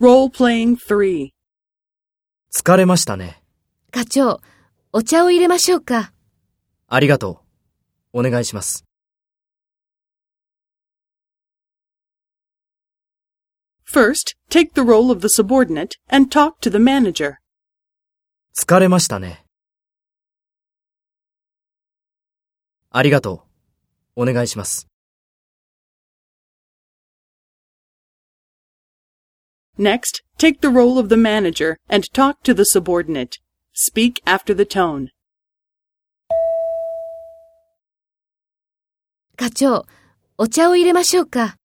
Role-playing 3. 疲れましたね。課長、お茶を入れましょうか。ありがとう。お願いします。First, take the role of the subordinate and talk to the manager. 疲れましたね。ありがとう。お願いします。Next, take the role of the manager and talk to the subordinate. Speak after the tone. 課長、お茶を入れましょうか。